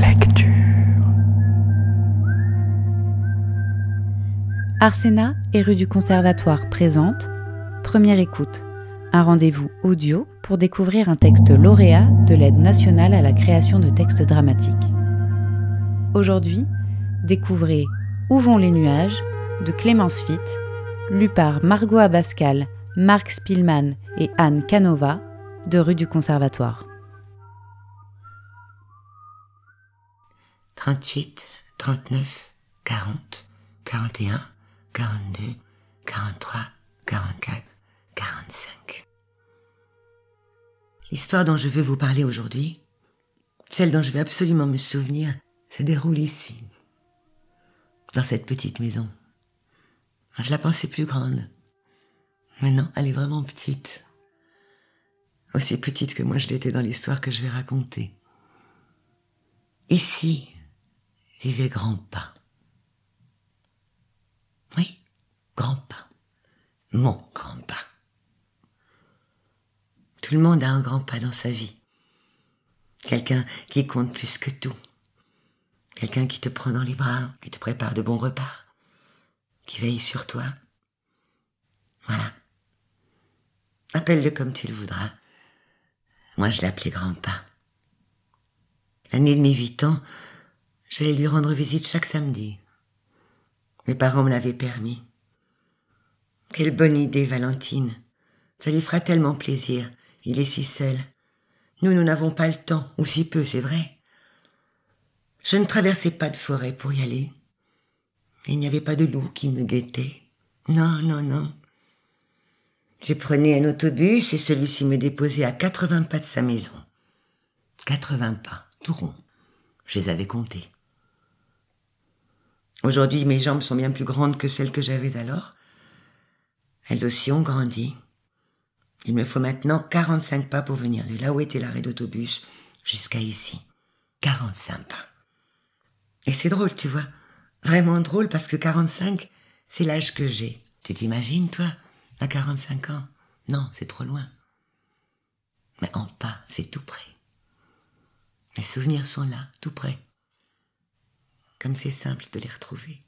Lecture. Arsena et rue du Conservatoire présente Première écoute, un rendez-vous audio pour découvrir un texte lauréat de l'aide nationale à la création de textes dramatiques. Aujourd'hui, découvrez Où vont les nuages de Clémence Fitt, lu par Margot Abascal, Marc Spielmann et Anne Canova de rue du Conservatoire. 38, 39, 40, 41, 42, 43, 44, 45. L'histoire dont je veux vous parler aujourd'hui, celle dont je vais absolument me souvenir, se déroule ici, dans cette petite maison. Je la pensais plus grande. Mais non, elle est vraiment petite. Aussi petite que moi je l'étais dans l'histoire que je vais raconter. Ici vivait Grand-Pas. Oui, Grand-Pas. Mon Grand-Pas. Tout le monde a un grand-pas dans sa vie. Quelqu'un qui compte plus que tout. Quelqu'un qui te prend dans les bras, qui te prépare de bons repas, qui veille sur toi. Voilà. Appelle-le comme tu le voudras. Moi, je l'appelais grand-pas. L'année de mes huit ans, j'allais lui rendre visite chaque samedi. Mes parents me l'avaient permis. Quelle bonne idée, Valentine. Ça lui fera tellement plaisir. Il est si seul. Nous, nous n'avons pas le temps, ou si peu, c'est vrai. Je ne traversais pas de forêt pour y aller. Il n'y avait pas de loup qui me guettait. Non, non, non. Je prenais un autobus et celui-ci me déposait à 80 pas de sa maison. 80 pas, tout rond. Je les avais comptés. Aujourd'hui, mes jambes sont bien plus grandes que celles que j'avais alors. Elles aussi ont grandi. Il me faut maintenant 45 pas pour venir de là où était l'arrêt d'autobus jusqu'à ici. 45 pas. Et c'est drôle, tu vois. Vraiment drôle parce que 45, c'est l'âge que j'ai. Tu t'imagines, toi, à 45 ans? Non, c'est trop loin. Mais en pas, c'est tout près. Mes souvenirs sont là, tout près. Comme c'est simple de les retrouver.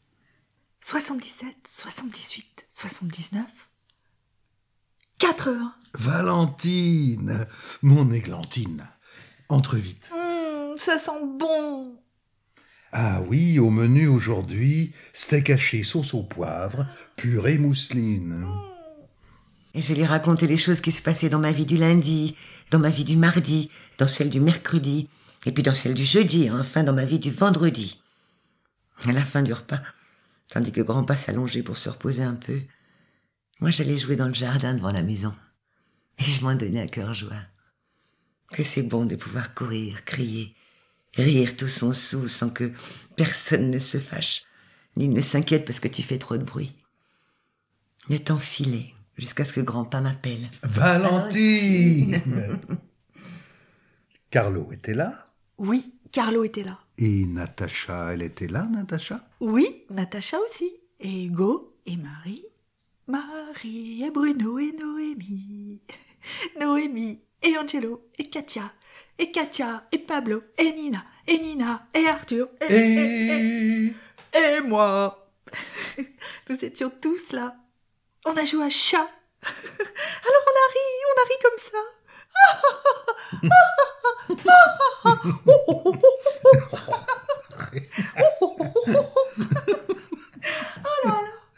77, 78, 79, 80. Valentine, mon églantine, entre vite. Mmh, ça sent bon. Ah oui, au menu aujourd'hui, steak haché sauce au poivre, purée mousseline. Et je lui racontais les choses qui se passaient dans ma vie du lundi, dans ma vie du mardi, dans celle du mercredi, et puis dans celle du jeudi, et enfin dans ma vie du vendredi. À la fin du repas, tandis que grand-pas s'allongeait pour se reposer un peu, moi j'allais jouer dans le jardin devant la maison. Et je m'en donnais à cœur joie. Que c'est bon de pouvoir courir, crier, rire tout son sou sans que personne ne se fâche, ni ne s'inquiète parce que tu fais trop de bruit. Le temps filait jusqu'à ce que grand-pas m'appelle. Valentine Carlo était là? Oui, Carlo était là. Et Natacha, elle était là, Natacha? Oui, Natacha aussi. Et Hugo et Marie. Marie et Bruno et Noémie. Noémie et Angelo et Katia. Et Katia et Pablo et Nina et Nina et Arthur et, et, et, et moi. Nous étions tous là. On a joué à chat. Alors on a ri, on a ri comme ça.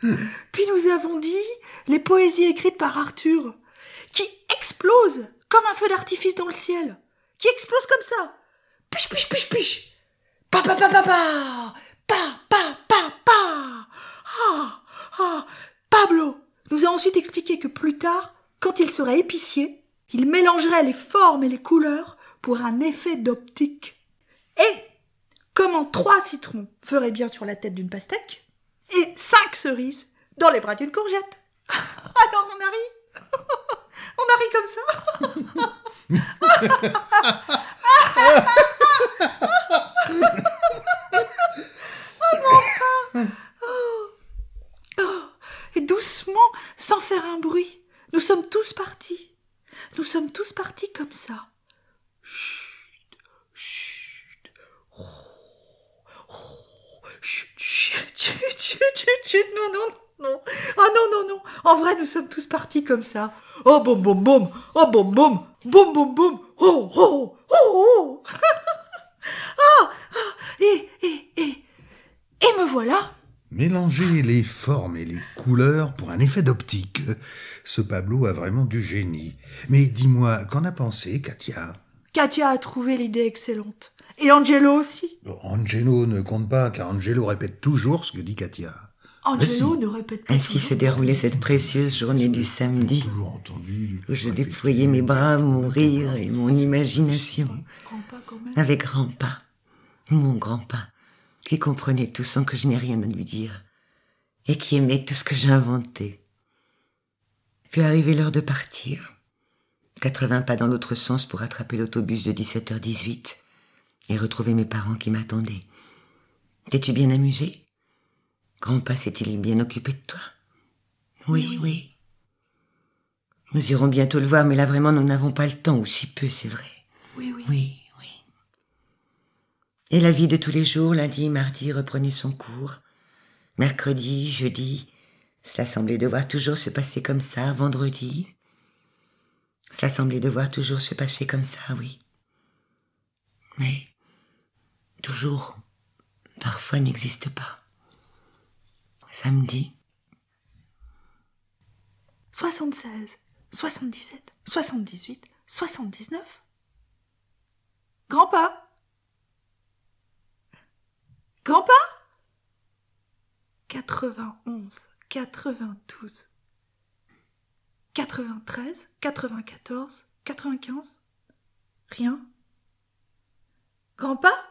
Puis nous avons dit les poésies écrites par Arthur, qui explosent comme un feu d'artifice dans le ciel, qui explosent comme ça. Piche, piche, piche, piche. Pa, pa, pa, pa, pa. Pa, pa, pa, pa. Ah, ah. Pablo nous a ensuite expliqué que plus tard, quand il serait épicier, il mélangerait les formes et les couleurs pour un effet d'optique. Et comment trois citrons feraient bien sur la tête d'une pastèque et cinq cerises dans les bras d'une courgette. Alors on a ri. On a comme ça oh. Oh. Et doucement, sans faire un bruit, nous sommes tous partis. Nous sommes tous partis comme ça. Chut, chut. Chut, chut, chut, non, non, non. Ah non, non, non. En vrai, nous sommes tous partis comme ça. Oh, boum, boum, boum. Oh, boum, boum. Boum, boum, boum. Oh, oh, oh, oh. ah, ah, et, et, et, et me voilà. Mélanger les formes et les couleurs pour un effet d'optique. Ce Pablo a vraiment du génie. Mais dis-moi, qu'en a pensé Katia? Katia a trouvé l'idée excellente. Et Angelo aussi. Bon, Angelo ne compte pas, car Angelo répète toujours ce que dit Katia. Angelo si. ne répète pas. Ainsi se déroulait cette précieuse journée du samedi, Toujours entendu. où je déployais mes bras, mon rire et mon imagination, Grand pas avec mon grand-pas, qui comprenait tout sans que je n'ai rien à lui dire, et qui aimait tout ce que j'inventais. Puis arrivait l'heure de partir. 80 pas dans l'autre sens pour attraper l'autobus de 17h18 et retrouver mes parents qui m'attendaient. T'es-tu bien amusé? Grand-pas s'est-il bien occupé de toi? Oui, oui. Nous irons bientôt le voir, mais là vraiment nous n'avons pas le temps, ou si peu, c'est vrai. Oui, oui. Oui, oui. Et la vie de tous les jours, lundi, mardi, reprenait son cours. Mercredi, jeudi, cela semblait devoir toujours se passer comme ça, vendredi. Cela semblait devoir toujours se passer comme ça, oui. Mais toujours, parfois n'existe pas. Samedi, 76, 77, 78, 79. Grand pas. Grand pas. 91, 92, 93, 94, 95. Rien. Grand pas.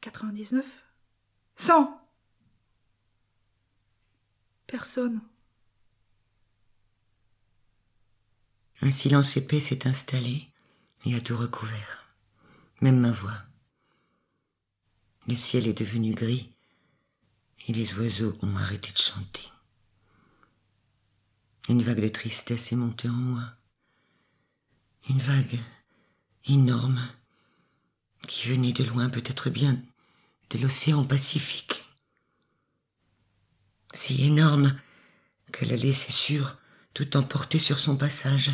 99, 100. Personne. un silence épais s'est installé et a tout recouvert, même ma voix. Le ciel est devenu gris et les oiseaux ont arrêté de chanter. Une vague de tristesse est montée en moi. Une vague énorme qui venait de loin, peut-être bien de l'océan Pacifique. Si énorme qu'elle allait, c'est sûr, tout emporter sur son passage.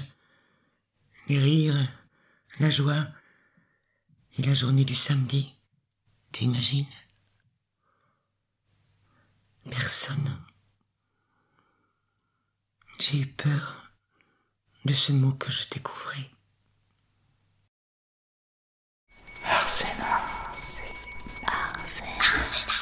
Les rires, la joie et la journée du samedi. Tu imagines Personne. J'ai eu peur de ce mot que je découvrais. 안녕 하.